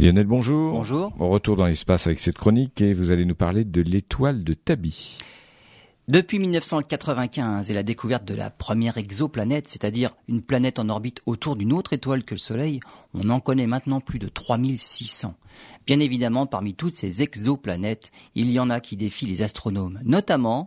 Lionel, bonjour. Bonjour. On retour dans l'espace avec cette chronique et vous allez nous parler de l'étoile de Tabi. Depuis 1995 et la découverte de la première exoplanète, c'est-à-dire une planète en orbite autour d'une autre étoile que le Soleil, on en connaît maintenant plus de 3600. Bien évidemment, parmi toutes ces exoplanètes, il y en a qui défient les astronomes, notamment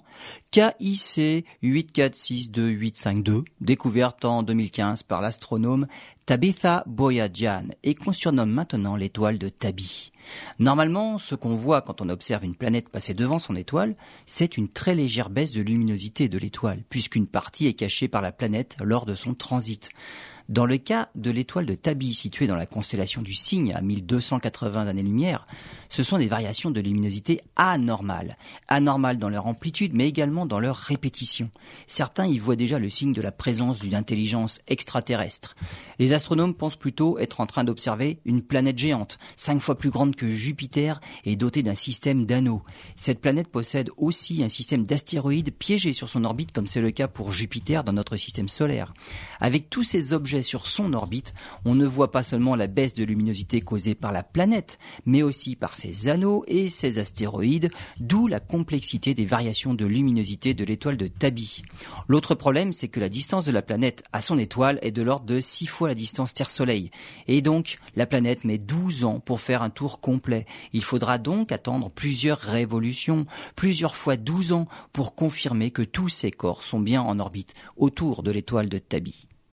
KIC 8462852, découverte en 2015 par l'astronome Tabitha Boyajian et qu'on surnomme maintenant l'étoile de Tabi. Normalement, ce qu'on voit quand on observe une planète passer devant son étoile, c'est une très légère baisse de luminosité de l'étoile, puisqu'une partie est cachée par la planète lors de son transit. Dans le cas de l'étoile de Tabi, située dans la constellation du Cygne à 1280 années-lumière, ce sont des variations de luminosité anormales. Anormales dans leur amplitude, mais également dans leur répétition. Certains y voient déjà le signe de la présence d'une intelligence extraterrestre. Les astronomes pensent plutôt être en train d'observer une planète géante, cinq fois plus grande que Jupiter et dotée d'un système d'anneaux. Cette planète possède aussi un système d'astéroïdes piégés sur son orbite, comme c'est le cas pour Jupiter dans notre système solaire. Avec tous ces objets sur son orbite, on ne voit pas seulement la baisse de luminosité causée par la planète, mais aussi par ses anneaux et ses astéroïdes, d'où la complexité des variations de luminosité de l'étoile de Tabi. L'autre problème, c'est que la distance de la planète à son étoile est de l'ordre de 6 fois la distance Terre-Soleil. Et donc, la planète met 12 ans pour faire un tour complet. Il faudra donc attendre plusieurs révolutions, plusieurs fois 12 ans, pour confirmer que tous ces corps sont bien en orbite autour de l'étoile de Tabi.